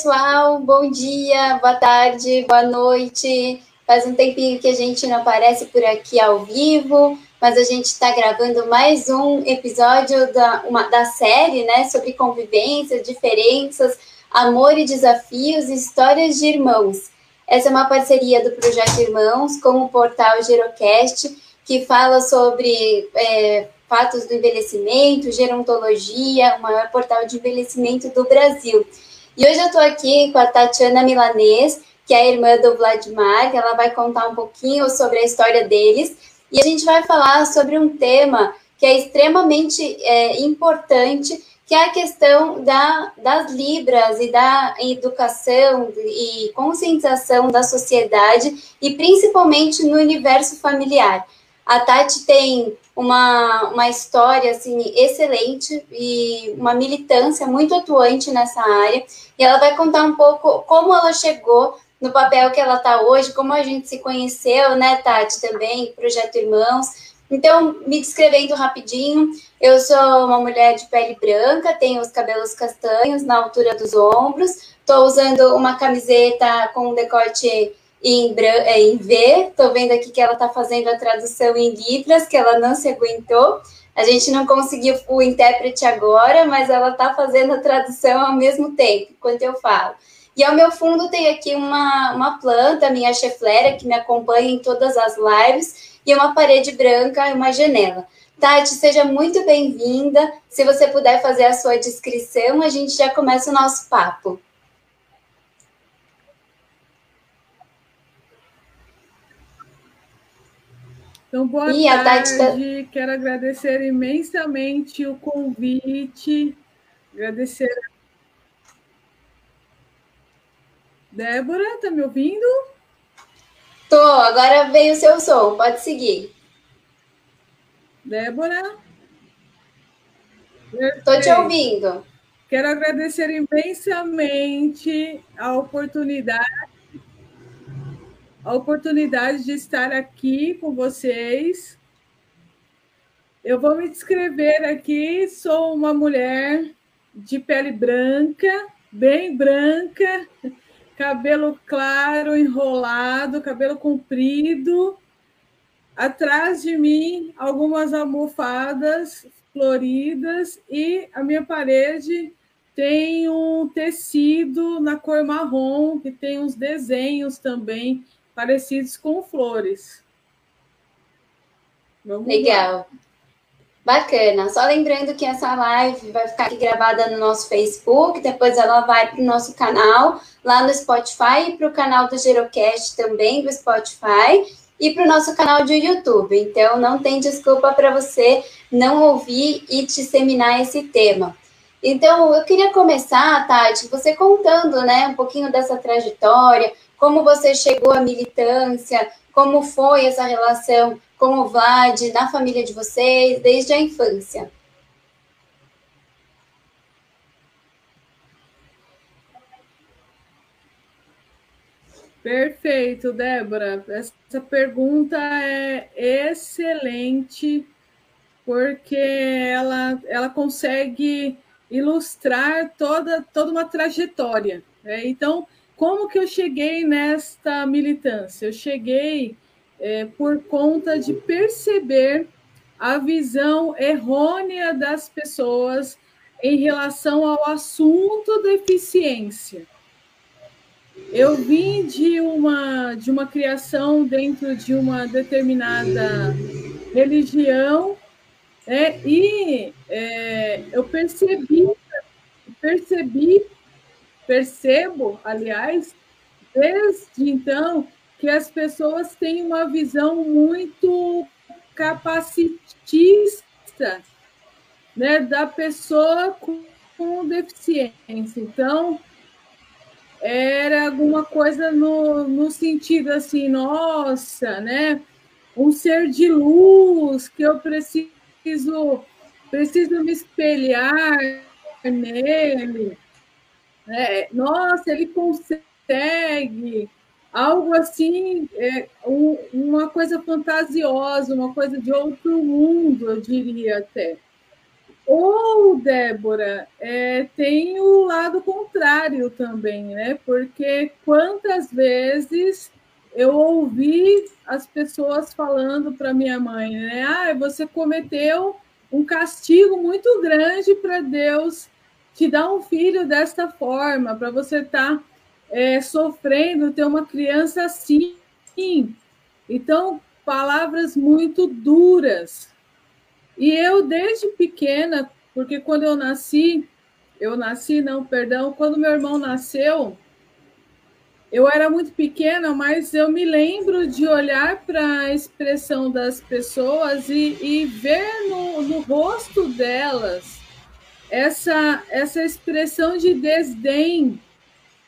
pessoal, bom dia, boa tarde, boa noite. Faz um tempinho que a gente não aparece por aqui ao vivo, mas a gente está gravando mais um episódio da, uma, da série, né, sobre convivência, diferenças, amor e desafios, histórias de irmãos. Essa é uma parceria do Projeto Irmãos com o portal Gerocast, que fala sobre é, fatos do envelhecimento, gerontologia, o maior portal de envelhecimento do Brasil. E hoje eu estou aqui com a Tatiana Milanês, que é a irmã do Vladimir, que ela vai contar um pouquinho sobre a história deles. E a gente vai falar sobre um tema que é extremamente é, importante, que é a questão da, das Libras e da educação e conscientização da sociedade, e principalmente no universo familiar. A Tati tem uma, uma história assim excelente e uma militância muito atuante nessa área. E ela vai contar um pouco como ela chegou no papel que ela está hoje, como a gente se conheceu, né, Tati, também, Projeto Irmãos. Então, me descrevendo rapidinho, eu sou uma mulher de pele branca, tenho os cabelos castanhos na altura dos ombros, estou usando uma camiseta com decote em, é, em V. Estou vendo aqui que ela está fazendo a tradução em Libras, que ela não se aguentou. A gente não conseguiu o intérprete agora, mas ela está fazendo a tradução ao mesmo tempo, enquanto eu falo. E ao meu fundo tem aqui uma, uma planta, minha cheflera, que me acompanha em todas as lives, e uma parede branca e uma janela. Tati, seja muito bem-vinda. Se você puder fazer a sua descrição, a gente já começa o nosso papo. Então, boa e tarde. Tá... Quero agradecer imensamente o convite. Agradecer. Débora, tá me ouvindo? Tô, agora veio o seu som, pode seguir. Débora? Estou te ouvindo. Quero agradecer imensamente a oportunidade a oportunidade de estar aqui com vocês. Eu vou me descrever aqui. Sou uma mulher de pele branca, bem branca, cabelo claro, enrolado, cabelo comprido. Atrás de mim, algumas almofadas floridas e a minha parede tem um tecido na cor marrom, que tem uns desenhos também parecidos com flores. Vamos Legal. Lá. Bacana. Só lembrando que essa live vai ficar gravada no nosso Facebook, depois ela vai para o nosso canal lá no Spotify e para o canal do Gerocast também do Spotify e para o nosso canal de YouTube. Então não tem desculpa para você não ouvir e disseminar esse tema. Então, eu queria começar, Tati, você contando né, um pouquinho dessa trajetória, como você chegou à militância, como foi essa relação com o Vlad, na família de vocês, desde a infância. Perfeito, Débora. Essa pergunta é excelente, porque ela, ela consegue ilustrar toda, toda uma trajetória. Né? Então, como que eu cheguei nesta militância? Eu cheguei é, por conta de perceber a visão errônea das pessoas em relação ao assunto deficiência. Eu vim de uma, de uma criação dentro de uma determinada religião é, e é, eu percebi, percebi Percebo, aliás, desde então, que as pessoas têm uma visão muito capacitista né, da pessoa com, com deficiência. Então, era alguma coisa no, no sentido assim, nossa, né? Um ser de luz que eu preciso preciso me espelhar nele. É, nossa, ele consegue algo assim, é, um, uma coisa fantasiosa, uma coisa de outro mundo, eu diria até. Ou, Débora, é, tem o lado contrário também, né? Porque quantas vezes eu ouvi as pessoas falando para minha mãe, né? Ah, você cometeu um castigo muito grande para Deus te dar um filho desta forma, para você estar tá, é, sofrendo, ter uma criança assim. Então, palavras muito duras. E eu, desde pequena, porque quando eu nasci, eu nasci, não, perdão, quando meu irmão nasceu, eu era muito pequena, mas eu me lembro de olhar para a expressão das pessoas e, e ver no, no, rosto delas essa, essa expressão de desdém,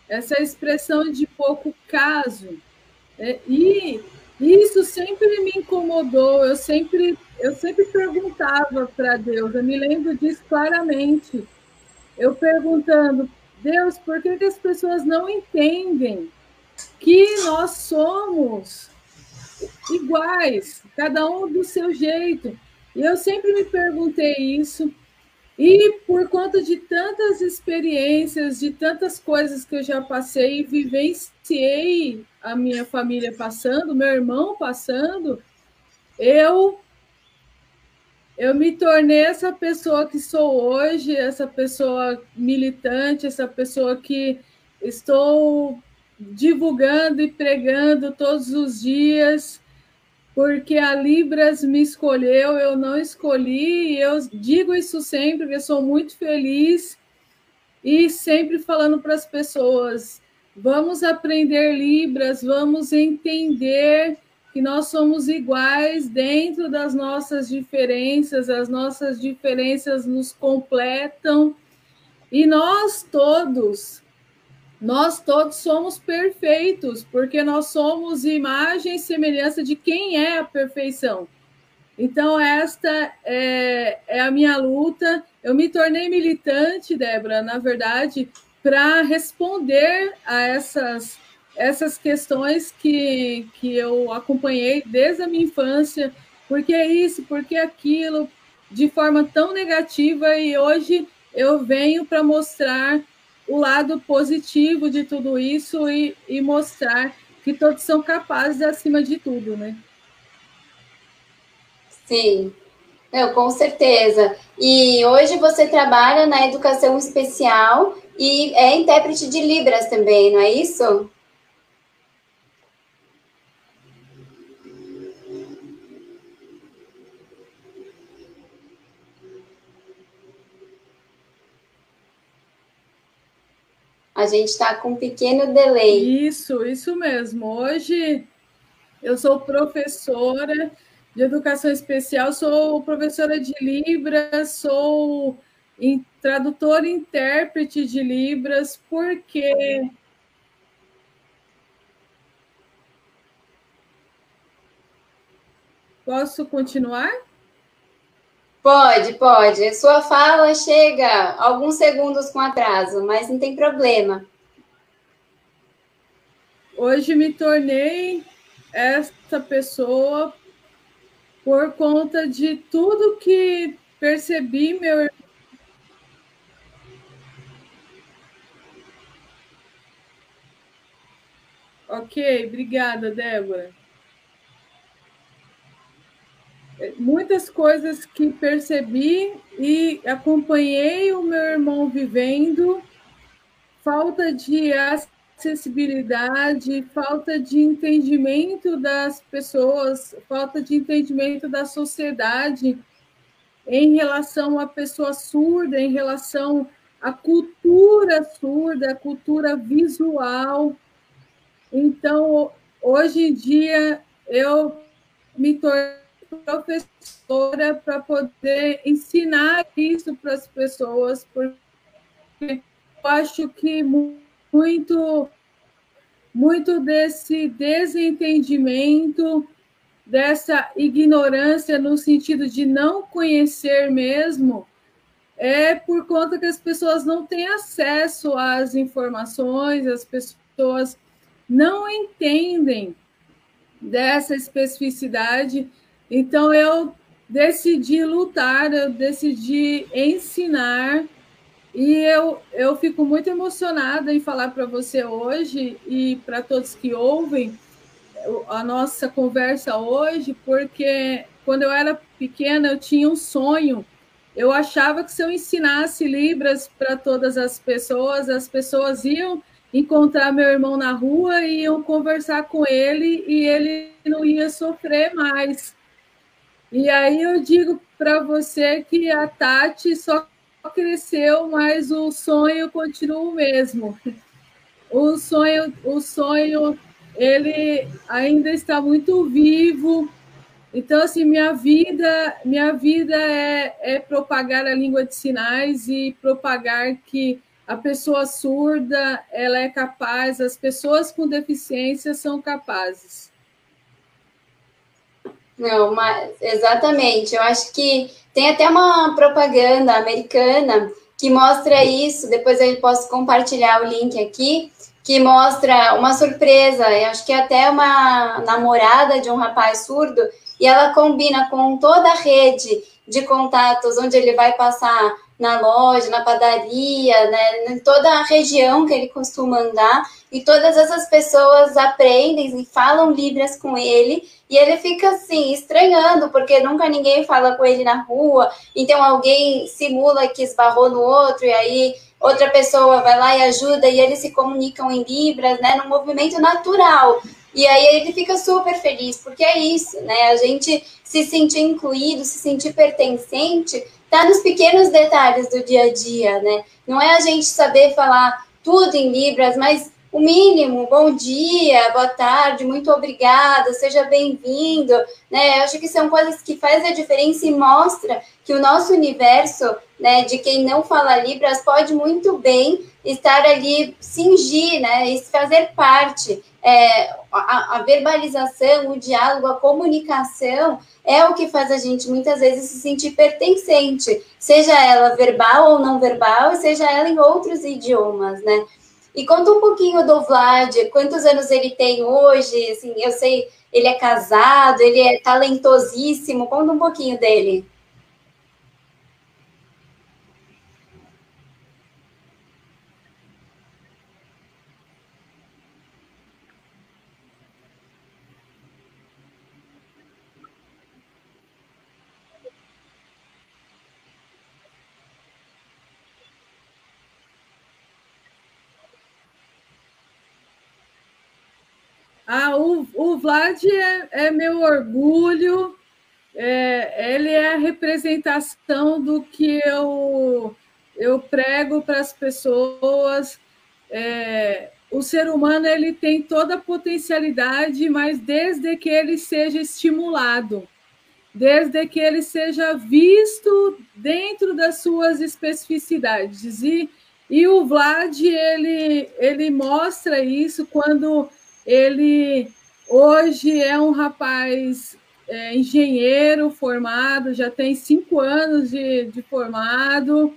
essa expressão de pouco caso. É, e isso sempre me incomodou. Eu sempre, eu sempre perguntava para Deus. Eu me lembro disso claramente. Eu perguntando Deus, por que, que as pessoas não entendem que nós somos iguais, cada um do seu jeito? E eu sempre me perguntei isso, e por conta de tantas experiências, de tantas coisas que eu já passei e vivenciei a minha família passando, meu irmão passando, eu eu me tornei essa pessoa que sou hoje, essa pessoa militante, essa pessoa que estou divulgando e pregando todos os dias, porque a Libras me escolheu, eu não escolhi, e eu digo isso sempre, porque sou muito feliz e sempre falando para as pessoas: vamos aprender Libras, vamos entender que nós somos iguais dentro das nossas diferenças, as nossas diferenças nos completam e nós todos, nós todos somos perfeitos, porque nós somos imagem e semelhança de quem é a perfeição. Então, esta é, é a minha luta. Eu me tornei militante, Débora, na verdade, para responder a essas essas questões que, que eu acompanhei desde a minha infância, porque isso, porque aquilo, de forma tão negativa, e hoje eu venho para mostrar o lado positivo de tudo isso e, e mostrar que todos são capazes acima de tudo, né? Sim, eu, com certeza. E hoje você trabalha na educação especial e é intérprete de Libras também, não é isso? A gente está com um pequeno delay. Isso, isso mesmo. Hoje eu sou professora de educação especial, sou professora de Libras, sou tradutora e intérprete de Libras, porque Posso continuar? Pode, pode. Sua fala chega alguns segundos com atraso, mas não tem problema. Hoje me tornei esta pessoa por conta de tudo que percebi meu Ok, obrigada, Débora. Muitas coisas que percebi e acompanhei o meu irmão vivendo, falta de acessibilidade, falta de entendimento das pessoas, falta de entendimento da sociedade em relação à pessoa surda, em relação à cultura surda, à cultura visual. Então, hoje em dia, eu me tornei professora para poder ensinar isso para as pessoas, porque eu acho que muito, muito desse desentendimento, dessa ignorância no sentido de não conhecer mesmo, é por conta que as pessoas não têm acesso às informações, as pessoas não entendem dessa especificidade então, eu decidi lutar, eu decidi ensinar. E eu, eu fico muito emocionada em falar para você hoje e para todos que ouvem a nossa conversa hoje, porque quando eu era pequena eu tinha um sonho. Eu achava que se eu ensinasse Libras para todas as pessoas, as pessoas iam encontrar meu irmão na rua e iam conversar com ele e ele não ia sofrer mais. E aí eu digo para você que a Tati só cresceu, mas o sonho continua o mesmo. O sonho, o sonho, ele ainda está muito vivo. Então, assim, minha vida, minha vida é, é propagar a língua de sinais e propagar que a pessoa surda ela é capaz, as pessoas com deficiência são capazes. Não, mas exatamente. Eu acho que tem até uma propaganda americana que mostra isso. Depois eu posso compartilhar o link aqui, que mostra uma surpresa. Eu acho que é até uma namorada de um rapaz surdo e ela combina com toda a rede de contatos onde ele vai passar na loja, na padaria, né, em toda a região que ele costuma andar, e todas essas pessoas aprendem e falam Libras com ele, e ele fica assim, estranhando, porque nunca ninguém fala com ele na rua, então alguém simula que esbarrou no outro, e aí outra pessoa vai lá e ajuda, e eles se comunicam em Libras, né, num movimento natural. E aí ele fica super feliz, porque é isso, né? A gente se sentir incluído, se sentir pertencente, tá nos pequenos detalhes do dia a dia, né? Não é a gente saber falar tudo em Libras, mas o mínimo, bom dia, boa tarde, muito obrigada, seja bem-vindo, né? Eu acho que são coisas que fazem a diferença e mostra que o nosso universo, né, de quem não fala Libras, pode muito bem estar ali, singir, né, e fazer parte. É, a, a verbalização, o diálogo, a comunicação é o que faz a gente muitas vezes se sentir pertencente, seja ela verbal ou não verbal, seja ela em outros idiomas, né? E conta um pouquinho do Vlad, quantos anos ele tem hoje, assim, eu sei, ele é casado, ele é talentosíssimo, conta um pouquinho dele. Ah, o, o Vlad é, é meu orgulho, é, ele é a representação do que eu, eu prego para as pessoas. É, o ser humano ele tem toda a potencialidade, mas desde que ele seja estimulado, desde que ele seja visto dentro das suas especificidades. E, e o Vlad ele, ele mostra isso quando ele hoje é um rapaz é, engenheiro formado, já tem cinco anos de, de formado,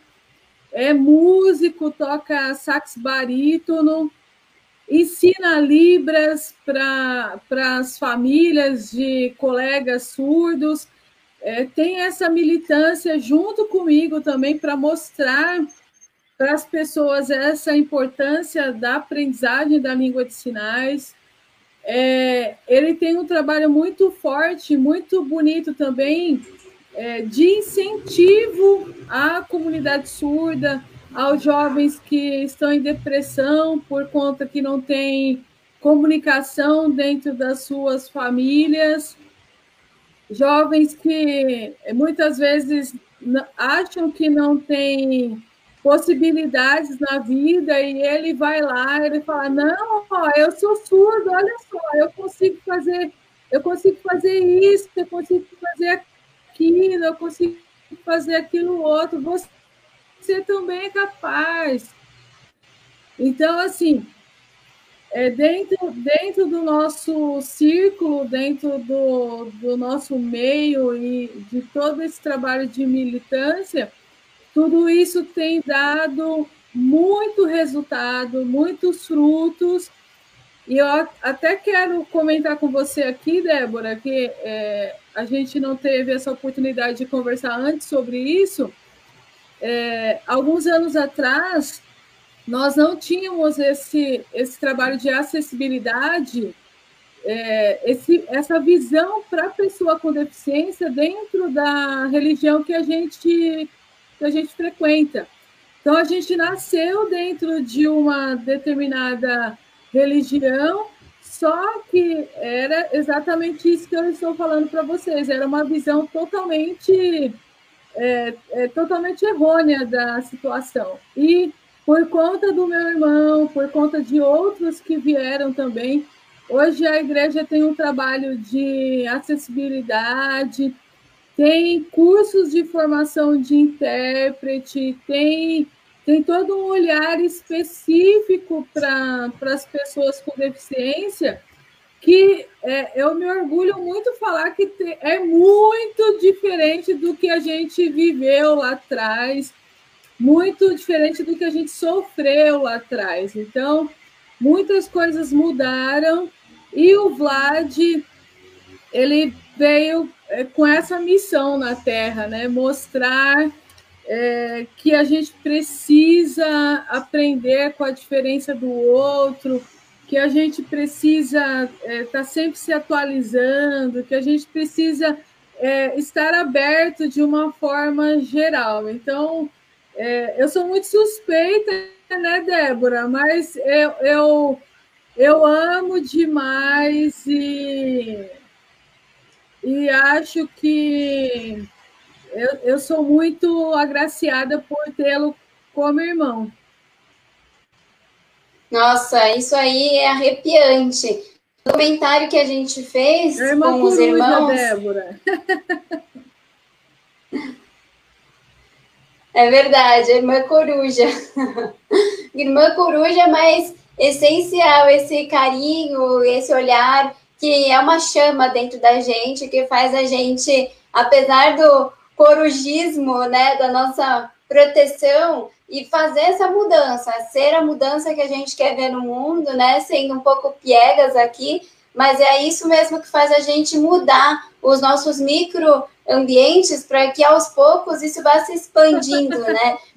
é músico, toca sax barítono, ensina Libras para as famílias de colegas surdos, é, tem essa militância junto comigo também para mostrar para as pessoas essa importância da aprendizagem da língua de sinais. É, ele tem um trabalho muito forte, muito bonito também, é, de incentivo à comunidade surda, aos jovens que estão em depressão por conta que não tem comunicação dentro das suas famílias, jovens que muitas vezes acham que não têm possibilidades na vida e ele vai lá, ele fala: "Não, ó, eu sou surdo, olha só, eu consigo fazer, eu consigo fazer isso, eu consigo fazer aquilo, eu consigo fazer aquilo outro. Você, também é capaz". Então, assim, é dentro, dentro do nosso círculo, dentro do, do nosso meio e de todo esse trabalho de militância, tudo isso tem dado muito resultado, muitos frutos, E eu até quero comentar com você aqui, Débora, que é, a gente não teve essa oportunidade de conversar antes sobre isso. É, alguns anos atrás, nós não tínhamos esse, esse trabalho de acessibilidade, é, esse, essa visão para a pessoa com deficiência dentro da religião que a gente, que a gente frequenta. Então, a gente nasceu dentro de uma determinada religião, só que era exatamente isso que eu estou falando para vocês. Era uma visão totalmente, é, é, totalmente errônea da situação. E por conta do meu irmão, por conta de outros que vieram também, hoje a igreja tem um trabalho de acessibilidade, tem cursos de formação de intérprete, tem tem todo um olhar específico para as pessoas com deficiência que é, eu me orgulho muito falar que te, é muito diferente do que a gente viveu lá atrás, muito diferente do que a gente sofreu lá atrás. Então, muitas coisas mudaram e o Vlad ele veio é, com essa missão na Terra, né? Mostrar é, que a gente precisa aprender com a diferença do outro, que a gente precisa estar é, tá sempre se atualizando, que a gente precisa é, estar aberto de uma forma geral. Então, é, eu sou muito suspeita, né, Débora? Mas eu, eu, eu amo demais e, e acho que eu, eu sou muito agraciada por tê-lo como irmão. Nossa, isso aí é arrepiante. O comentário que a gente fez irmã com coruja, os irmãos. Débora. É verdade, irmã coruja. irmã coruja, mas essencial esse carinho, esse olhar que é uma chama dentro da gente, que faz a gente, apesar do corujismo, né, da nossa proteção e fazer essa mudança, ser a mudança que a gente quer ver no mundo, né, sendo um pouco piegas aqui, mas é isso mesmo que faz a gente mudar os nossos microambientes para que aos poucos isso vá se expandindo, né?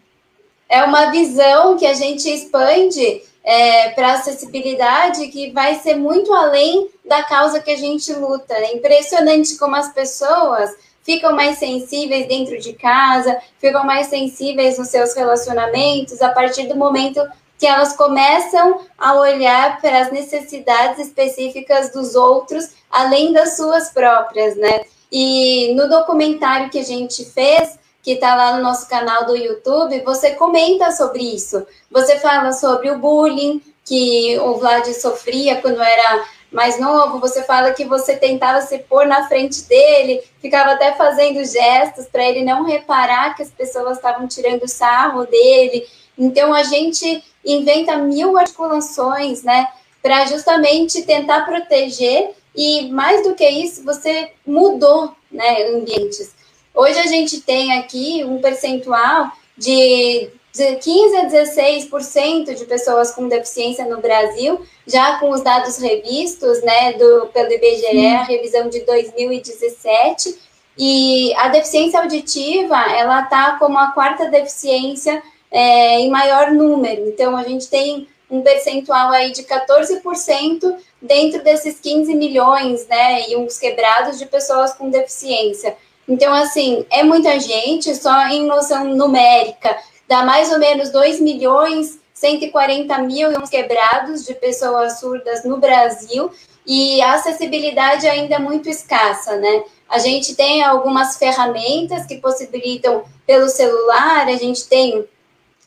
É uma visão que a gente expande é, para acessibilidade que vai ser muito além da causa que a gente luta. É impressionante como as pessoas ficam mais sensíveis dentro de casa, ficam mais sensíveis nos seus relacionamentos a partir do momento que elas começam a olhar para as necessidades específicas dos outros, além das suas próprias, né? E no documentário que a gente fez, que está lá no nosso canal do YouTube, você comenta sobre isso. Você fala sobre o bullying que o Vlad sofria quando era mais novo, você fala que você tentava se pôr na frente dele, ficava até fazendo gestos para ele não reparar que as pessoas estavam tirando sarro dele. Então a gente inventa mil articulações, né, para justamente tentar proteger e mais do que isso, você mudou, né, ambientes. Hoje a gente tem aqui um percentual de de 15 a 16% de pessoas com deficiência no Brasil, já com os dados revistos, né, do, pelo IBGE, a revisão de 2017, e a deficiência auditiva, ela está como a quarta deficiência é, em maior número, então a gente tem um percentual aí de 14% dentro desses 15 milhões, né, e uns quebrados de pessoas com deficiência. Então, assim, é muita gente, só em noção numérica, dá mais ou menos 2 milhões 140 mil quebrados de pessoas surdas no Brasil e a acessibilidade ainda é muito escassa, né? A gente tem algumas ferramentas que possibilitam pelo celular, a gente tem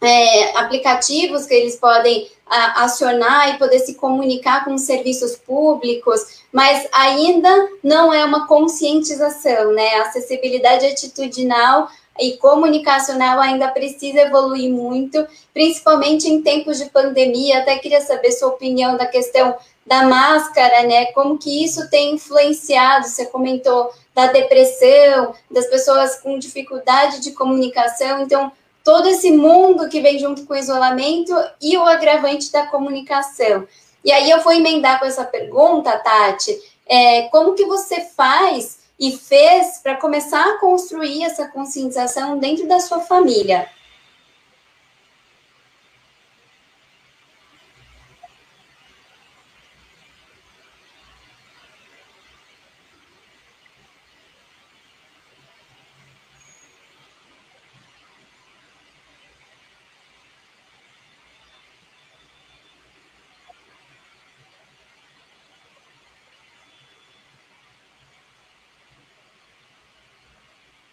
é, aplicativos que eles podem a, acionar e poder se comunicar com os serviços públicos, mas ainda não é uma conscientização, né? A acessibilidade atitudinal e comunicacional ainda precisa evoluir muito, principalmente em tempos de pandemia. Até queria saber sua opinião da questão da máscara, né? Como que isso tem influenciado? Você comentou da depressão, das pessoas com dificuldade de comunicação. Então, todo esse mundo que vem junto com o isolamento e o agravante da comunicação. E aí eu vou emendar com essa pergunta, Tati, é, como que você faz e fez para começar a construir essa conscientização dentro da sua família?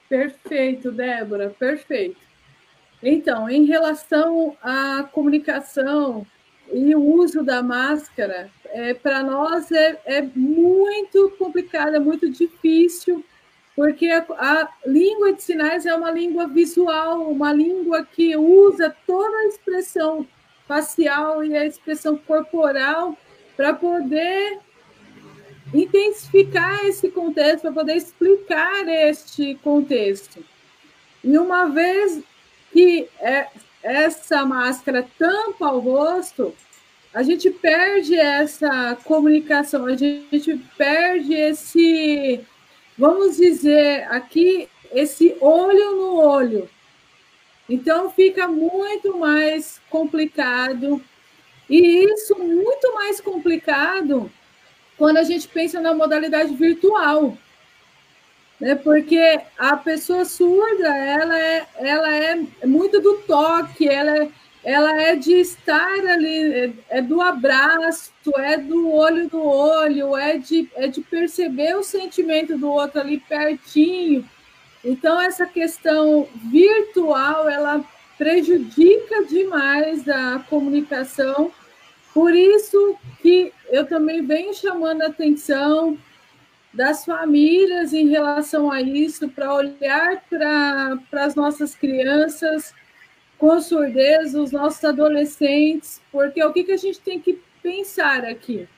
Perfeito, Débora, perfeito. Então, em relação à comunicação e o uso da máscara, é, para nós é, é, muito complicado, é muito difícil, porque a, a, língua de sinais é uma língua visual, uma língua que usa toda a expressão facial e a expressão corporal para poder intensificar esse contexto, para poder explicar este contexto. E uma vez que é, essa máscara tampa o rosto, a gente perde essa comunicação, a gente perde esse, vamos dizer aqui, esse olho no olho. Então fica muito mais complicado. E isso muito mais complicado quando a gente pensa na modalidade virtual. Né? Porque a pessoa surda, ela é, ela é muito do toque, ela é, ela é de estar ali, é, é do abraço, é do olho no olho, é de, é de perceber o sentimento do outro ali pertinho. Então, essa questão virtual, ela prejudica demais a comunicação por isso que eu também venho chamando a atenção das famílias em relação a isso, para olhar para as nossas crianças com surdez, os nossos adolescentes, porque o que, que a gente tem que pensar aqui?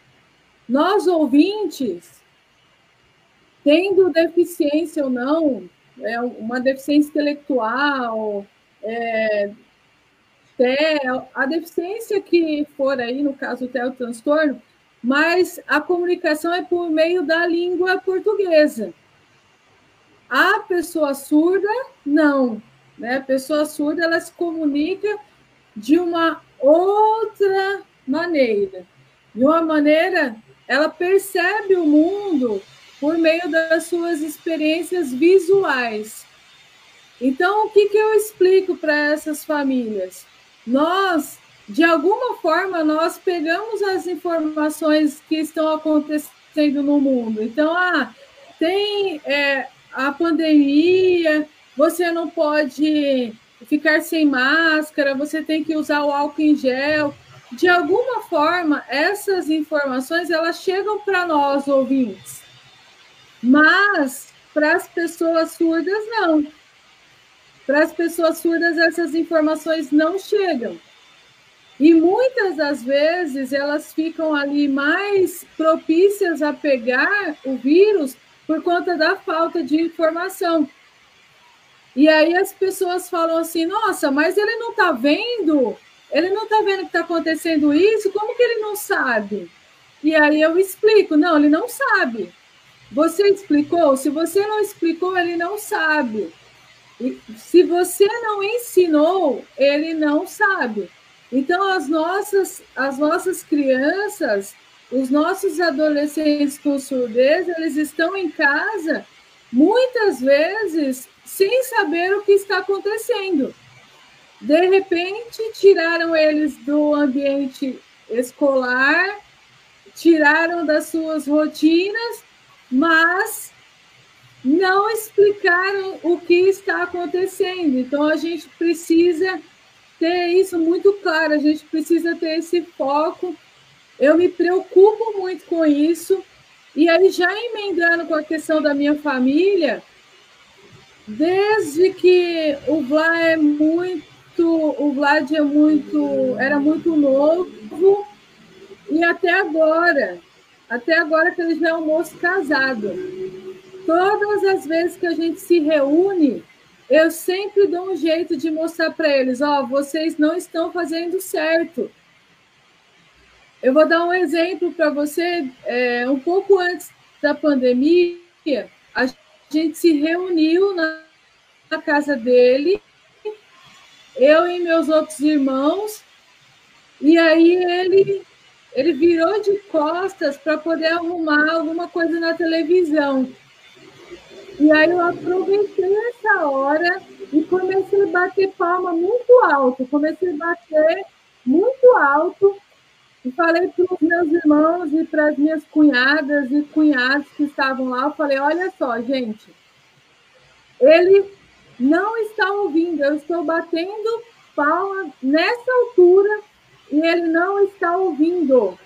Nós, ouvintes, tendo deficiência ou não, é uma deficiência intelectual, é, TEL, a deficiência que for aí, no caso, o TEL transtorno, mas a comunicação é por meio da língua portuguesa. A pessoa surda, não. Né? A pessoa surda, ela se comunica de uma outra maneira. De uma maneira, ela percebe o mundo por meio das suas experiências visuais. Então, o que, que eu explico para essas famílias? Nós, de alguma forma, nós pegamos as informações que estão acontecendo no mundo. Então, ah, tem é, a pandemia, você não pode ficar sem máscara, você tem que usar o álcool em gel. De alguma forma, essas informações elas chegam para nós ouvintes, mas para as pessoas surdas não. Para as pessoas surdas, essas informações não chegam. E muitas das vezes elas ficam ali mais propícias a pegar o vírus por conta da falta de informação. E aí as pessoas falam assim: nossa, mas ele não está vendo? Ele não está vendo que está acontecendo isso? Como que ele não sabe? E aí eu explico: não, ele não sabe. Você explicou? Se você não explicou, ele não sabe. E se você não ensinou, ele não sabe. Então, as nossas, as nossas crianças, os nossos adolescentes com surdez, eles estão em casa, muitas vezes, sem saber o que está acontecendo. De repente, tiraram eles do ambiente escolar, tiraram das suas rotinas, mas não explicaram o que está acontecendo. Então, a gente precisa ter isso muito claro, a gente precisa ter esse foco. Eu me preocupo muito com isso. E aí, já emendando com a questão da minha família, desde que o Vlad é muito, o Vlad é muito, era muito novo, e até agora, até agora que ele já é um moço casado todas as vezes que a gente se reúne, eu sempre dou um jeito de mostrar para eles: ó, oh, vocês não estão fazendo certo. Eu vou dar um exemplo para você. É, um pouco antes da pandemia, a gente se reuniu na, na casa dele, eu e meus outros irmãos, e aí ele ele virou de costas para poder arrumar alguma coisa na televisão. E aí eu aproveitei essa hora e comecei a bater palma muito alto. Comecei a bater muito alto e falei para os meus irmãos e para as minhas cunhadas e cunhados que estavam lá, eu falei, olha só, gente, ele não está ouvindo, eu estou batendo palma nessa altura e ele não está ouvindo.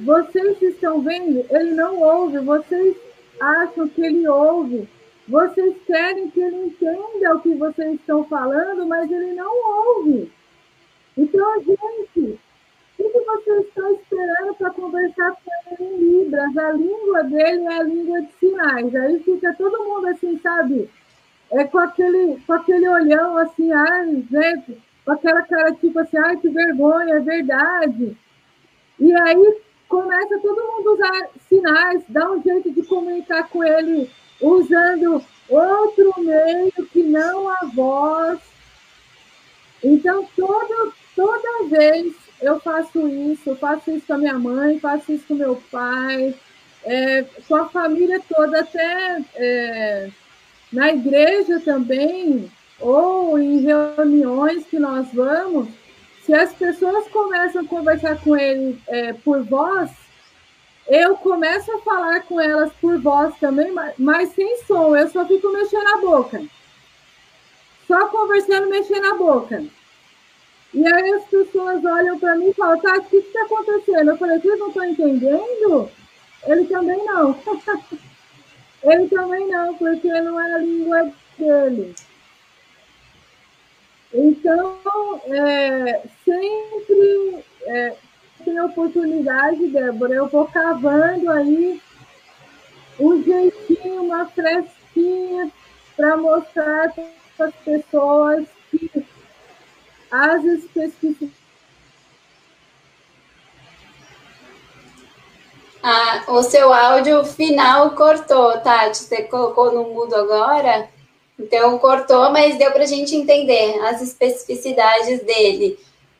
Vocês estão vendo? Ele não ouve. Vocês acham que ele ouve. Vocês querem que ele entenda o que vocês estão falando, mas ele não ouve. Então, gente, o que vocês estão esperando para conversar com ele em Libras? A língua dele é a língua de sinais. Aí fica todo mundo assim, sabe? É com aquele, com aquele olhão assim, ai, gente, com aquela cara tipo assim, ai, que vergonha, é verdade. E aí começa todo mundo a usar sinais, dá um jeito de comunicar com ele usando outro meio que não a voz. Então, toda, toda vez eu faço isso, faço isso com a minha mãe, faço isso com meu pai, é, com a família toda, até é, na igreja também, ou em reuniões que nós vamos, se as pessoas começam a conversar com ele é, por voz, eu começo a falar com elas por voz também, mas sem som, eu só fico mexendo a boca. Só conversando, mexendo a boca. E aí as pessoas olham para mim e falam, Tati, o que está acontecendo? Eu falei, vocês não estão entendendo? Ele também não. Ele também não, porque não é a língua dele. Então, é, sempre é, tem oportunidade, Débora, eu vou cavando aí um jeitinho, uma fresquinha para mostrar para as pessoas que as especificidades. Ah, o seu áudio final cortou, Tati. Você colocou no mudo agora? Então, cortou, mas deu para a gente entender as especificidades dele.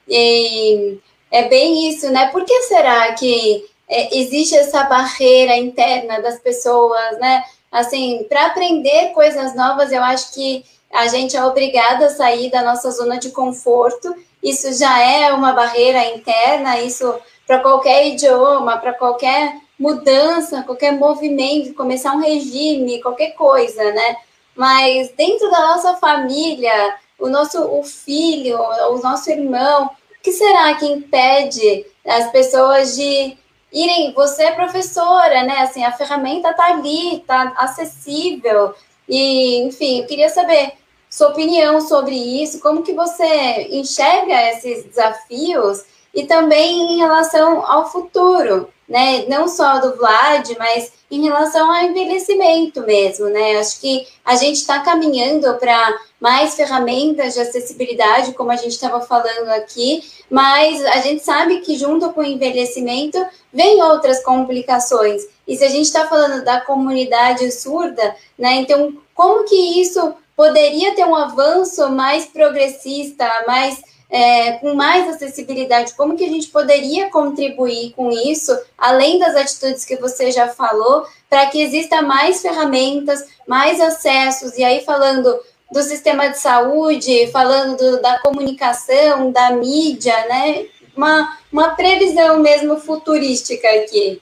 E é bem isso, né? Por que será que é, existe essa barreira interna das pessoas, né? Assim, para aprender coisas novas, eu acho que a gente é obrigada a sair da nossa zona de conforto. Isso já é uma barreira interna, isso para qualquer idioma, para qualquer mudança, qualquer movimento, começar um regime, qualquer coisa, né? Mas dentro da nossa família, o nosso o filho, o nosso irmão, o que será que impede as pessoas de irem? Você é professora, né? Assim, a ferramenta está ali, está acessível. E, enfim, eu queria saber sua opinião sobre isso, como que você enxerga esses desafios e também em relação ao futuro, né? Não só do Vlad, mas em relação ao envelhecimento mesmo, né? Acho que a gente está caminhando para mais ferramentas de acessibilidade, como a gente estava falando aqui, mas a gente sabe que junto com o envelhecimento vem outras complicações. E se a gente está falando da comunidade surda, né? Então, como que isso poderia ter um avanço mais progressista, mais é, com mais acessibilidade, como que a gente poderia contribuir com isso, além das atitudes que você já falou, para que exista mais ferramentas, mais acessos, e aí falando do sistema de saúde, falando do, da comunicação, da mídia, né? Uma, uma previsão mesmo futurística aqui.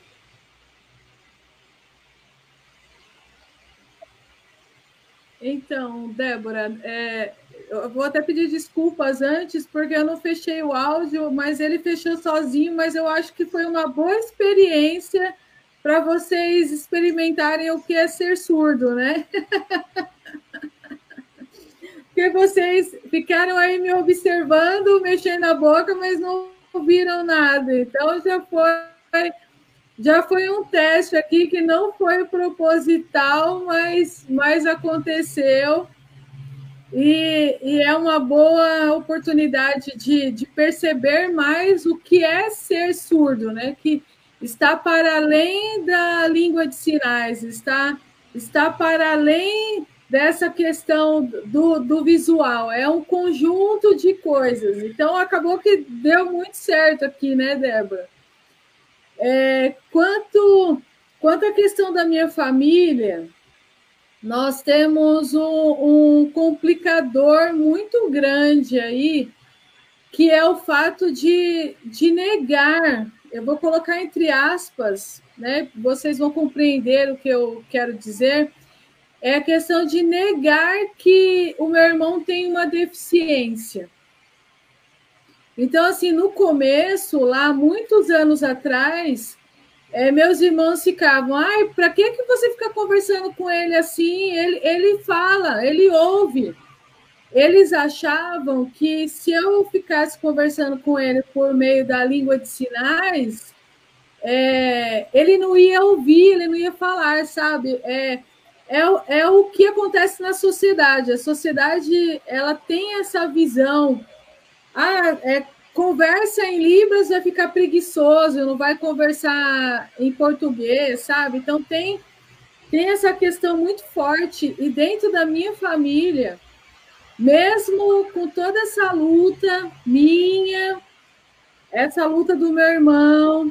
Então, Débora, é, eu vou até pedir desculpas antes, porque eu não fechei o áudio, mas ele fechou sozinho, mas eu acho que foi uma boa experiência para vocês experimentarem o que é ser surdo, né? porque vocês ficaram aí me observando, mexendo a boca, mas não viram nada. Então já foi já foi um teste aqui que não foi proposital, mas, mas aconteceu. E, e, é uma boa oportunidade de, de, perceber mais o que é ser surdo, né? Que está para além da língua de sinais, está, está para além dessa questão do, do visual, é um conjunto de coisas. Então, acabou que deu muito certo aqui, né, Débora? É, quanto, quanto à questão da minha família, nós temos um, um complicador muito grande aí, que é o fato de, de negar, eu vou colocar entre aspas, né? Vocês vão compreender o que eu quero dizer é a questão de negar que o meu irmão tem uma deficiência. Então, assim, no começo, lá, muitos anos atrás, é, meus irmãos ficavam, ai, para que, que você fica conversando com ele assim? Ele, ele fala, ele ouve. Eles achavam que se eu ficasse conversando com ele por meio da língua de sinais, é, ele não ia ouvir, ele não ia falar, sabe? É, é, é o que acontece na sociedade. A sociedade ela tem essa visão. Ah, é, conversa em Libras vai ficar preguiçoso, não vai conversar em português, sabe? Então tem, tem essa questão muito forte. E dentro da minha família, mesmo com toda essa luta minha, essa luta do meu irmão,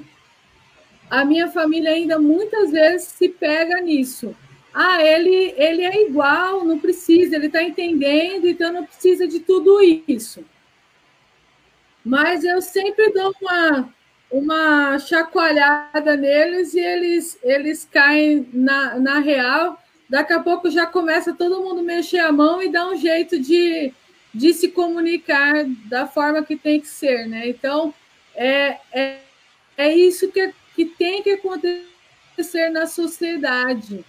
a minha família ainda muitas vezes se pega nisso ah, ele, ele é igual, não precisa, ele está entendendo, então não precisa de tudo isso. Mas eu sempre dou uma, uma chacoalhada neles e eles, eles caem na, na real. Daqui a pouco já começa todo mundo mexer a mão e dar um jeito de, de se comunicar da forma que tem que ser, né? Então, é, é, é isso que, que tem que acontecer na sociedade.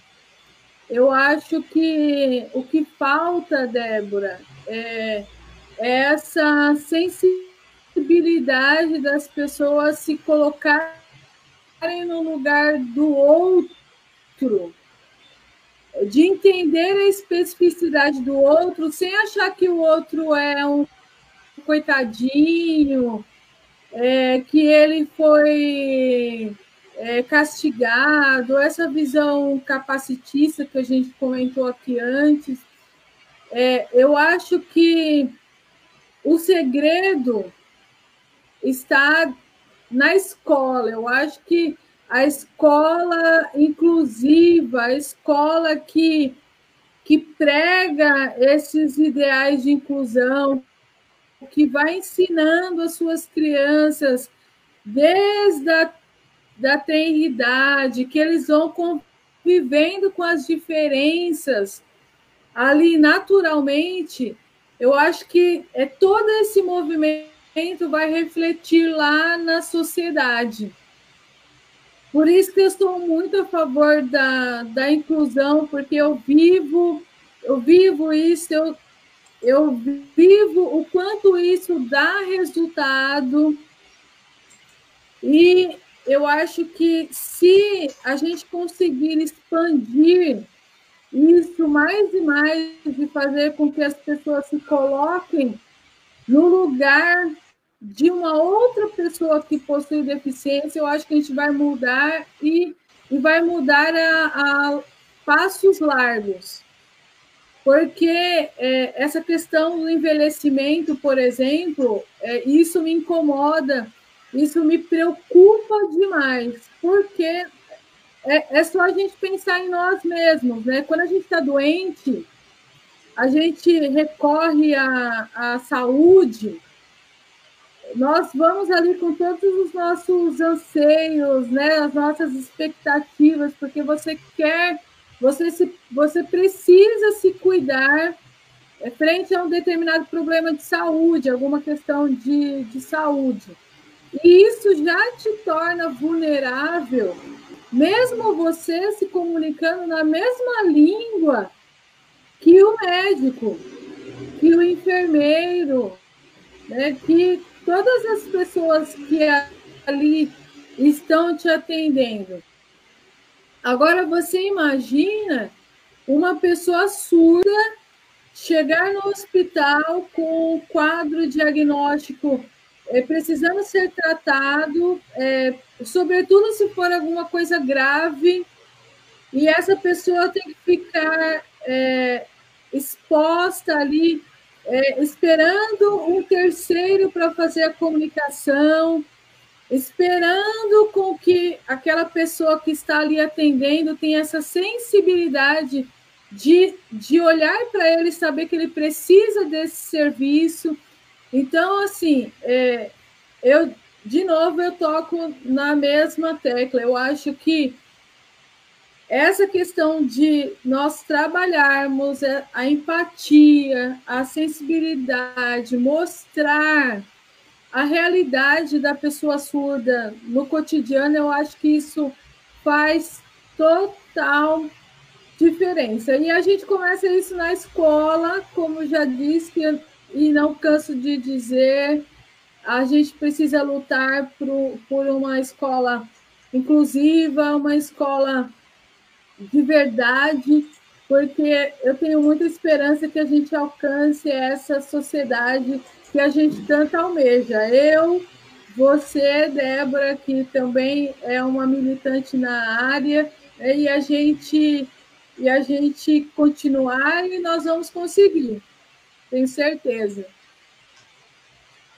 Eu acho que o que falta, Débora, é, é essa sensibilidade das pessoas se colocarem no lugar do outro, de entender a especificidade do outro, sem achar que o outro é um coitadinho, é, que ele foi é, castigado, essa visão capacitista que a gente comentou aqui antes, é, eu acho que o segredo está na escola. Eu acho que a escola inclusiva, a escola que, que prega esses ideais de inclusão, que vai ensinando as suas crianças desde a da tenridade, que eles vão convivendo com as diferenças ali naturalmente, eu acho que é todo esse movimento vai refletir lá na sociedade. Por isso que eu estou muito a favor da, da inclusão, porque eu vivo, eu vivo isso, eu, eu vivo o quanto isso dá resultado. E eu acho que se a gente conseguir expandir isso mais e mais e fazer com que as pessoas se coloquem no lugar de uma outra pessoa que possui deficiência, eu acho que a gente vai mudar e, e vai mudar a, a passos largos. Porque é, essa questão do envelhecimento, por exemplo, é, isso me incomoda isso me preocupa demais, porque é, é só a gente pensar em nós mesmos, né? Quando a gente está doente, a gente recorre à, à saúde, nós vamos ali com todos os nossos anseios, né, as nossas expectativas, porque você quer, você, se, você precisa se cuidar é, frente a um determinado problema de saúde, alguma questão de, de saúde. E isso já te torna vulnerável, mesmo você se comunicando na mesma língua que o médico, que o enfermeiro, né, que todas as pessoas que ali estão te atendendo. Agora você imagina uma pessoa surda chegar no hospital com o quadro diagnóstico é, precisando ser tratado, é, sobretudo se for alguma coisa grave, e essa pessoa tem que ficar é, exposta ali, é, esperando um terceiro para fazer a comunicação, esperando com que aquela pessoa que está ali atendendo tenha essa sensibilidade de, de olhar para ele saber que ele precisa desse serviço. Então, assim, é, eu de novo eu toco na mesma tecla. Eu acho que essa questão de nós trabalharmos a empatia, a sensibilidade, mostrar a realidade da pessoa surda no cotidiano, eu acho que isso faz total diferença. E a gente começa isso na escola, como já disse, e não canso de dizer, a gente precisa lutar por, por uma escola inclusiva, uma escola de verdade, porque eu tenho muita esperança que a gente alcance essa sociedade que a gente tanto almeja. Eu, você, Débora, que também é uma militante na área, e a gente e a gente continuar e nós vamos conseguir. Tenho certeza.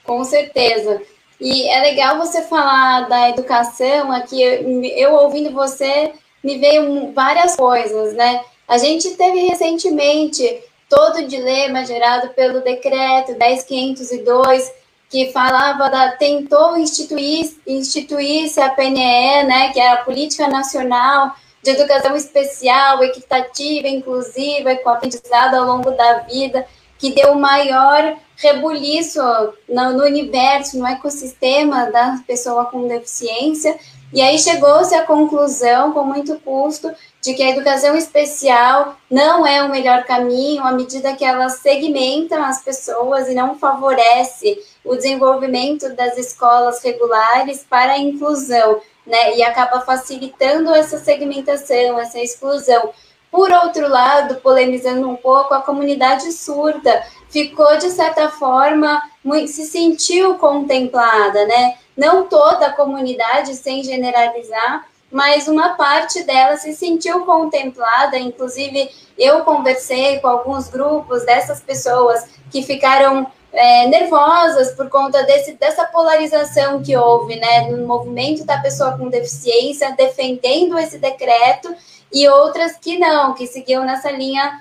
Com certeza. E é legal você falar da educação aqui. Eu ouvindo você, me veio várias coisas, né? A gente teve recentemente todo o dilema gerado pelo decreto 10502, que falava da tentou instituir instituir-se a PNE, né, que é a Política Nacional de Educação Especial, equitativa, inclusiva com aprendizado ao longo da vida, que deu o maior rebuliço no, no universo, no ecossistema da pessoa com deficiência, e aí chegou-se à conclusão, com muito custo, de que a educação especial não é o melhor caminho à medida que ela segmenta as pessoas e não favorece o desenvolvimento das escolas regulares para a inclusão, né? E acaba facilitando essa segmentação, essa exclusão. Por outro lado, polemizando um pouco, a comunidade surda ficou, de certa forma, muito, se sentiu contemplada, né? Não toda a comunidade, sem generalizar, mas uma parte dela se sentiu contemplada. Inclusive, eu conversei com alguns grupos dessas pessoas que ficaram é, nervosas por conta desse, dessa polarização que houve, né, no movimento da pessoa com deficiência, defendendo esse decreto e outras que não, que seguiam nessa linha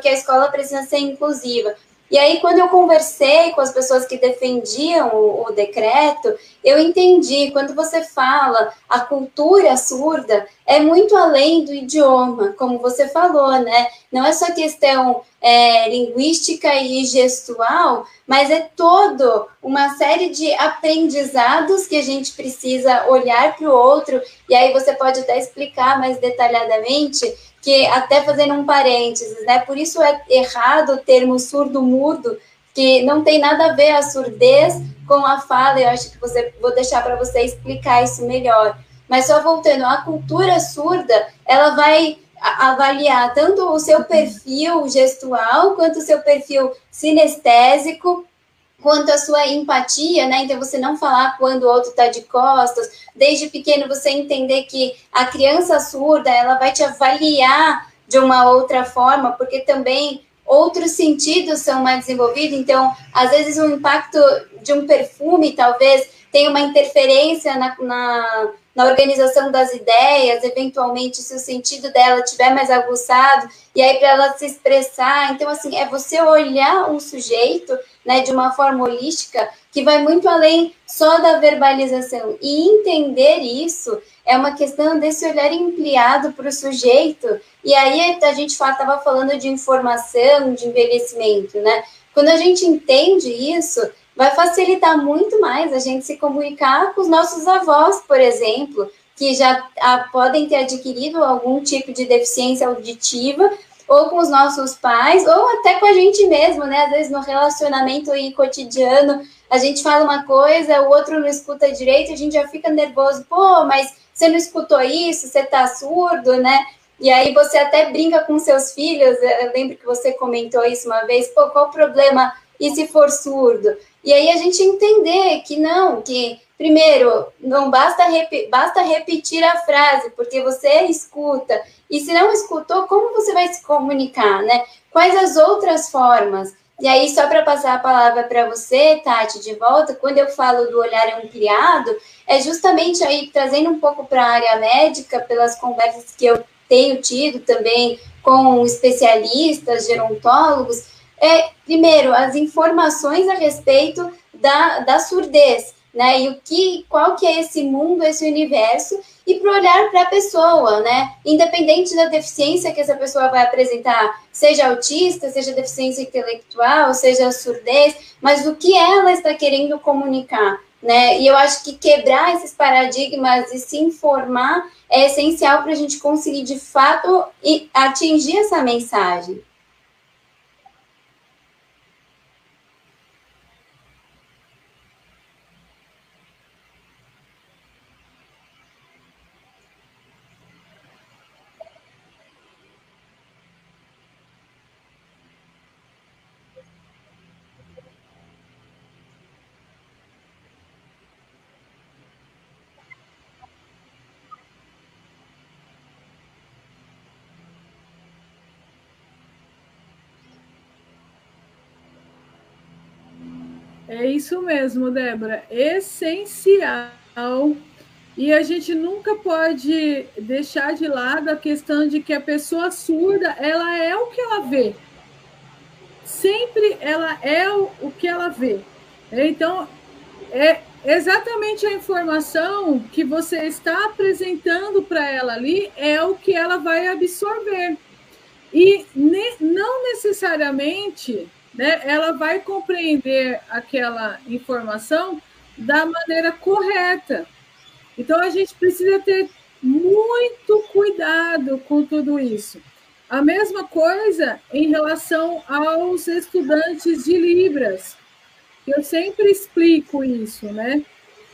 que a escola precisa ser inclusiva. E aí, quando eu conversei com as pessoas que defendiam o, o, decreto, eu entendi, quando você fala a cultura surda, é muito além do idioma, como você falou, né? Não é só questão é, linguística e gestual, mas é todo uma série de aprendizados que a gente precisa olhar para o outro, e aí você pode até explicar mais detalhadamente que até fazendo um parênteses, né? Por isso é errado o termo surdo-mudo, que não tem nada a ver a surdez com a fala. Eu acho que você vou deixar para você explicar isso melhor. Mas só voltando, a cultura surda, ela vai avaliar tanto o seu perfil gestual quanto o seu perfil sinestésico quanto a sua empatia, né? Então você não falar quando o outro está de costas, desde pequeno você entender que a criança surda ela vai te avaliar de uma outra forma, porque também outros sentidos são mais desenvolvidos. Então, às vezes o impacto de um perfume talvez tenha uma interferência na, na, na organização das ideias, eventualmente se o sentido dela tiver mais aguçado, e aí para ela se expressar. Então, assim, é você olhar um sujeito né, de uma forma holística que vai muito além só da verbalização. E entender isso é uma questão desse olhar ampliado para o sujeito. E aí a gente estava falando de informação, de envelhecimento, né? Quando a gente entende isso, vai facilitar muito mais a gente se comunicar com os nossos avós, por exemplo, que já a, podem ter adquirido algum tipo de deficiência auditiva, ou com os nossos pais, ou até com a gente mesmo, né? Às vezes no relacionamento e cotidiano, a gente fala uma coisa, o outro não escuta direito, a gente já fica nervoso, pô, mas você não escutou isso, você tá surdo, né? E aí você até brinca com seus filhos, eu lembro que você comentou isso uma vez, pô, qual o problema e se for surdo? E aí a gente entender que não, que primeiro, não basta, rep basta repetir a frase, porque você escuta. E se não escutou, como você vai se comunicar, né? Quais as outras formas? E aí, só para passar a palavra para você, Tati, de volta, quando eu falo do olhar ampliado, é justamente aí trazendo um pouco para a área médica, pelas conversas que eu tenho tido também com especialistas, gerontólogos, é, primeiro, as informações a respeito da, da surdez, né? E o que, qual que é esse mundo, esse universo, e para olhar para a pessoa, né? Independente da deficiência que essa pessoa vai apresentar, seja autista, seja deficiência intelectual, seja surdez, mas o que ela está querendo comunicar, né? E eu acho que quebrar esses paradigmas e se informar é essencial para a gente conseguir de fato atingir essa mensagem. É isso mesmo, Débora. Essencial. E a gente nunca pode deixar de lado a questão de que a pessoa surda, ela é o que ela vê. Sempre ela é o que ela vê. Então, é exatamente a informação que você está apresentando para ela ali é o que ela vai absorver. E ne não necessariamente né, ela vai compreender aquela informação da maneira correta. Então, a gente precisa ter muito cuidado com tudo isso. A mesma coisa em relação aos estudantes de Libras. Eu sempre explico isso, né?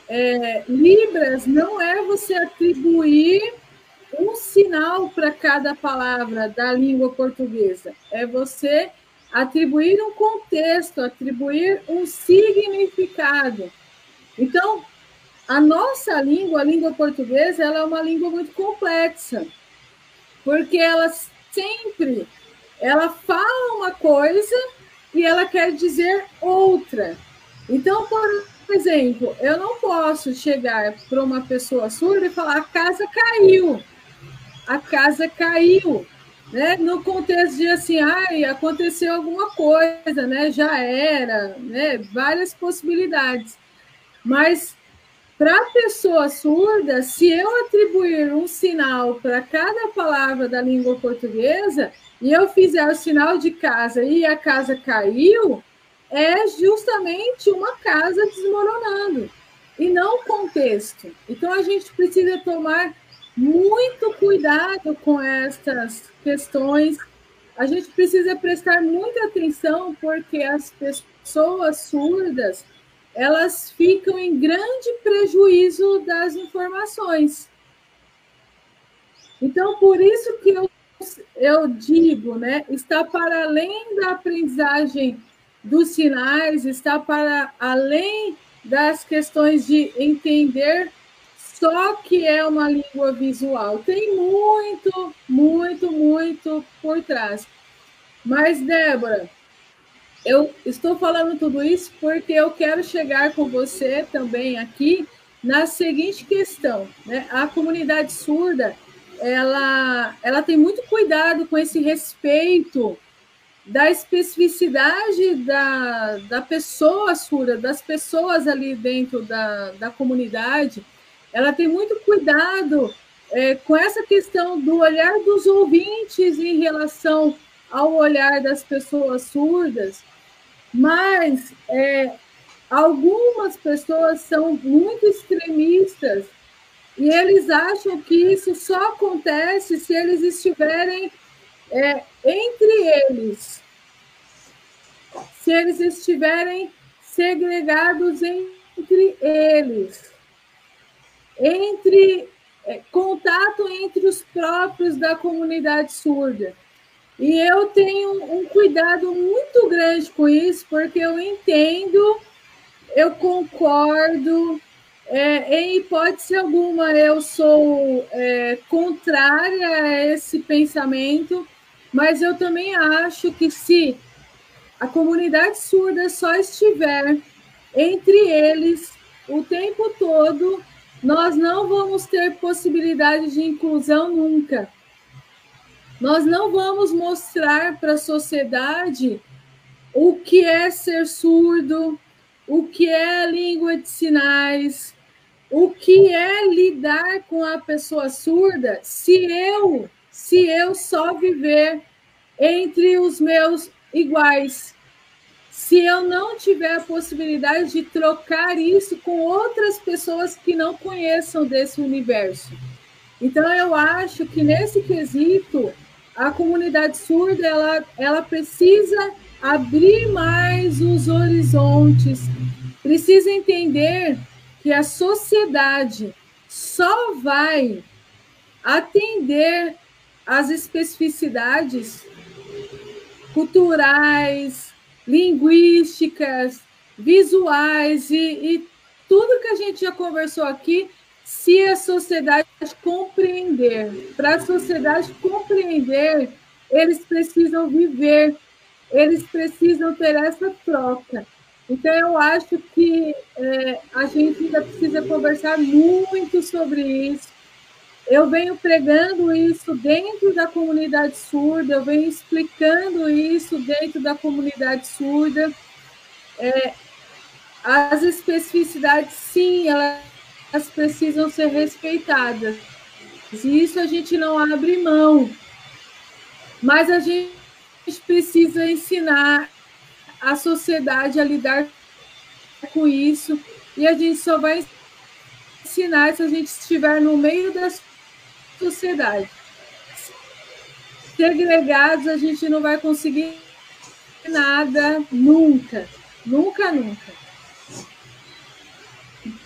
É, Libras não é você atribuir um sinal para cada palavra da língua portuguesa, é você atribuir um contexto, atribuir um significado. Então, a nossa língua, a língua portuguesa, ela é uma língua muito complexa, porque ela sempre ela fala uma coisa e ela quer dizer outra. Então, por exemplo, eu não posso chegar para uma pessoa surda e falar a casa caiu. A casa caiu né, no contexto de assim, ai, aconteceu alguma coisa, né, já era, né, várias possibilidades. Mas para a pessoa surda, se eu atribuir um sinal para cada palavra da língua portuguesa e eu fizer o sinal de casa e a casa caiu, é justamente uma casa desmoronando e não o contexto. Então a gente precisa tomar muito cuidado com estas questões. A gente precisa prestar muita atenção porque as pessoas surdas elas ficam em grande prejuízo das informações. Então, por isso que eu, eu digo, né, está para além da aprendizagem dos sinais, está para além das questões de entender só que é uma língua visual. Tem muito, muito, muito por trás. Mas, Débora, eu estou falando tudo isso porque eu quero chegar com você também aqui na seguinte questão, né? A comunidade surda, ela, ela tem muito cuidado com esse respeito da especificidade da, da pessoa surda, das pessoas ali dentro da, da comunidade, ela tem muito cuidado é, com essa questão do olhar dos ouvintes em relação ao olhar das pessoas surdas, mas é, algumas pessoas são muito extremistas e eles acham que isso só acontece se eles estiverem é, entre eles, se eles estiverem segregados entre eles entre é, contato entre os próprios da comunidade surda. E eu tenho um cuidado muito grande com isso, porque eu entendo, eu concordo, é, em hipótese alguma eu sou é, contrária a esse pensamento, mas eu também acho que se a comunidade surda só estiver entre eles o tempo todo, nós não vamos ter possibilidade de inclusão nunca. Nós não vamos mostrar para a sociedade o que é ser surdo, o que é língua de sinais, o que é lidar com a pessoa surda, se eu, se eu só viver entre os meus iguais, se eu não tiver a possibilidade de trocar isso com outras pessoas que não conheçam desse universo. Então, eu acho que nesse quesito, a comunidade surda ela, ela precisa abrir mais os horizontes, precisa entender que a sociedade só vai atender às especificidades culturais, linguísticas, visuais e, e tudo que a gente já conversou aqui, se a sociedade compreender. Para a sociedade compreender, eles precisam viver, eles precisam ter essa troca. Então, eu acho que é, a gente ainda precisa conversar muito sobre isso, eu venho pregando isso dentro da comunidade surda, eu venho explicando isso dentro da comunidade surda. É, as especificidades, sim, elas precisam ser respeitadas. E isso a gente não abre mão. Mas a gente precisa ensinar a sociedade a lidar com isso. E a gente só vai ensinar se a gente estiver no meio das sociedade. Segregados, a gente não vai conseguir nada nunca. Nunca, nunca.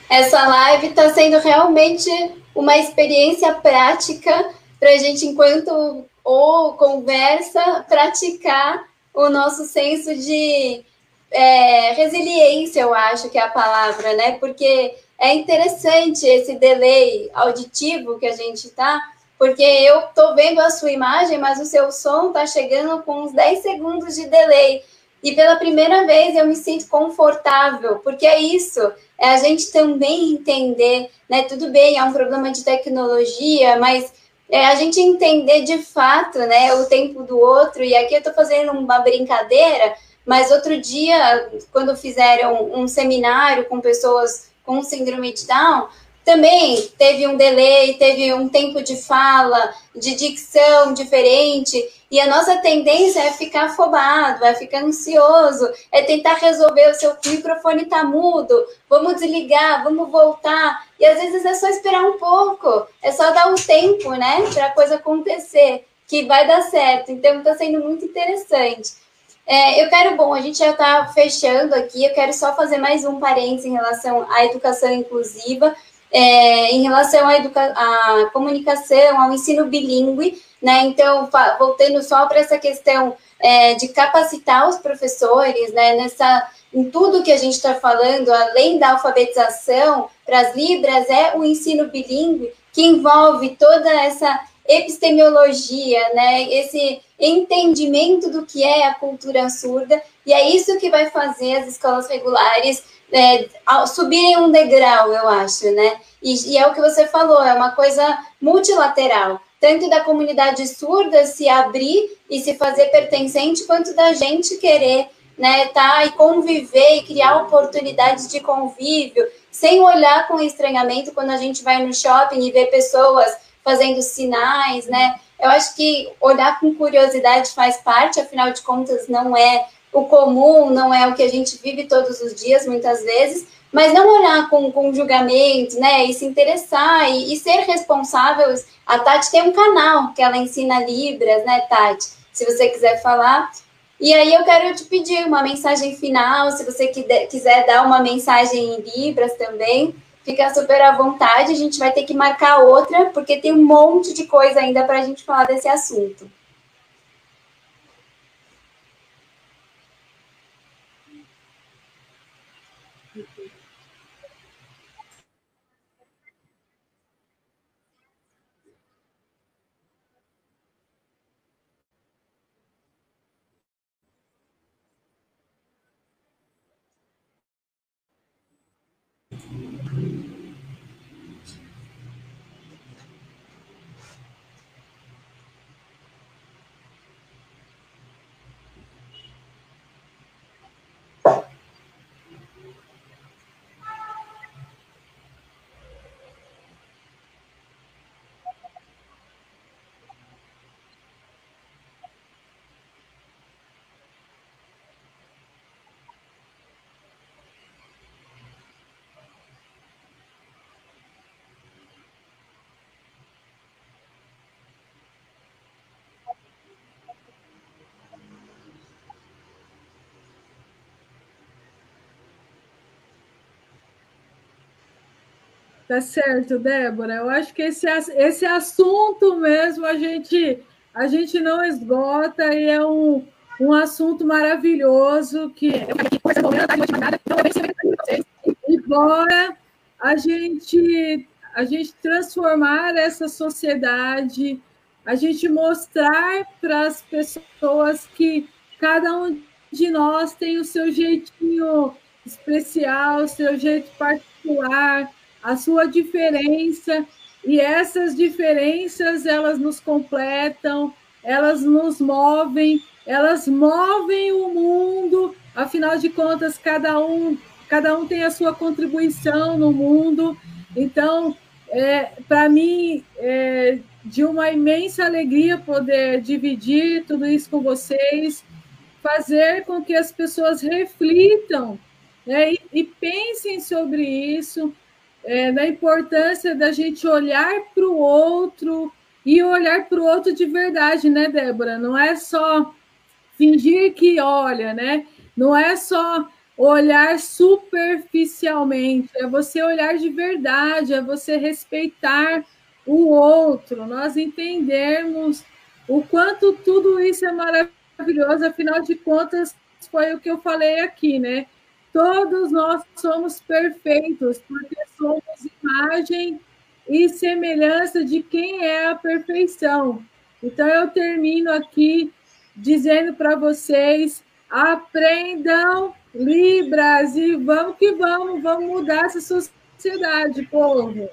Essa live está sendo realmente uma experiência prática para a gente, enquanto ou conversa, praticar o nosso senso de é, resiliência, eu acho que é a palavra, né? Porque é interessante esse delay auditivo que a gente tá, porque eu tô vendo a sua imagem, mas o seu som tá chegando com uns 10 segundos de delay. E pela primeira vez eu me sinto confortável, porque é isso, é a gente também entender, né? Tudo bem, é um problema de tecnologia, mas é a gente entender de fato, né, o tempo do outro. E aqui eu tô fazendo uma brincadeira, mas outro dia, quando fizeram um seminário com pessoas com síndrome de Down, também teve um delay, teve um tempo de fala, de dicção diferente, e a nossa tendência é ficar afobado, é ficar ansioso, é tentar resolver o seu microfone está mudo, vamos desligar, vamos voltar, e às vezes é só esperar um pouco, é só dar um tempo, né, para a coisa acontecer, que vai dar certo. Então está sendo muito interessante. É, eu quero, bom, a gente já está fechando aqui, eu quero só fazer mais um parênteses em relação à educação inclusiva, é, em relação à, educa à comunicação, ao ensino bilíngue, né? Então, voltando só para essa questão é, de capacitar os professores, né? Nessa, em tudo que a gente está falando, além da alfabetização para as Libras, é o ensino bilíngue, que envolve toda essa epistemologia, né? Esse entendimento do que é a cultura surda, e é isso que vai fazer as escolas regulares é, subirem um degrau, eu acho, né? E, e, é o que você falou, é uma coisa multilateral, tanto da comunidade surda se abrir e se fazer pertencente, quanto da gente querer, né, tá e conviver e criar oportunidades de convívio, sem olhar com estranhamento quando a gente vai no shopping e vê pessoas fazendo sinais, né? Eu acho que olhar com curiosidade faz parte, afinal de contas, não é o comum, não é o que a gente vive todos os dias, muitas vezes, mas não olhar com, com julgamento, né? E se interessar e, e ser responsável. A Tati tem um canal que ela ensina Libras, né, Tati? Se você quiser falar. E aí eu quero te pedir uma mensagem final, se você quiser dar uma mensagem em Libras também, fica super à vontade. A gente vai ter que marcar outra, porque tem um monte de coisa ainda para a gente falar desse assunto. Tá certo, Débora. Eu acho que esse, esse assunto mesmo a gente, a gente não esgota e é um, um assunto maravilhoso que embora a gente a gente transformar essa sociedade, a gente mostrar para as pessoas que cada um de nós tem o seu jeitinho especial, o seu jeito particular, a sua diferença, e essas diferenças elas nos completam, elas nos movem, elas movem o mundo, afinal de contas, cada um, cada um tem a sua contribuição no mundo. Então, é, para mim, é de uma imensa alegria poder dividir tudo isso com vocês, fazer com que as pessoas reflitam né, e, e pensem sobre isso, é, da importância da gente olhar para o outro e olhar para o outro de verdade, né, Débora? Não é só fingir que olha, né? Não é só olhar superficialmente, é você olhar de verdade, é você respeitar o outro, nós entendermos o quanto tudo isso é maravilhoso, afinal de contas, foi o que eu falei aqui, né? Todos nós somos perfeitos, porque somos imagem e semelhança de quem é a perfeição. Então, eu termino aqui dizendo para vocês: aprendam Libras e vamos que vamos, vamos mudar essa sociedade, povo.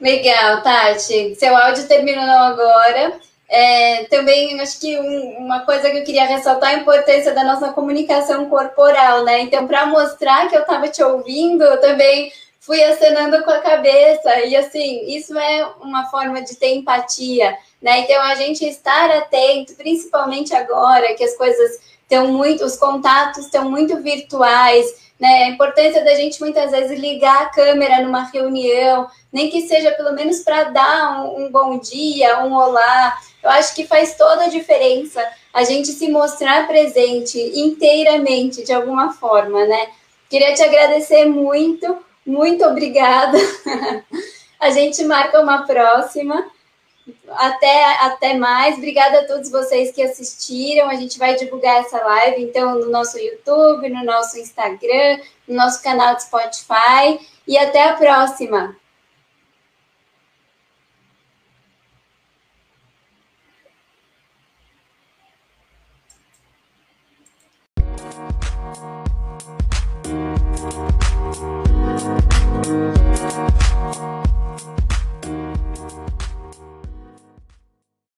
Legal, Tati. Seu áudio terminou agora. É, também acho que um, uma coisa que eu queria ressaltar é a importância da nossa comunicação corporal, né? Então, para mostrar que eu estava te ouvindo, eu também fui acenando com a cabeça. E assim, isso é uma forma de ter empatia, né? Então, a gente estar atento, principalmente agora que as coisas estão muito, os contatos estão muito virtuais, né? A importância da gente muitas vezes ligar a câmera numa reunião, nem que seja pelo menos para dar um, um, bom dia, um olá. Eu acho que faz toda a diferença a gente se mostrar presente inteiramente de alguma forma, né? Queria te agradecer muito, muito obrigada. a gente marca uma próxima. Até, até mais. Obrigada a todos vocês que assistiram. A gente vai divulgar essa live, então, no nosso YouTube, no nosso Instagram, no nosso canal de Spotify. E até a próxima!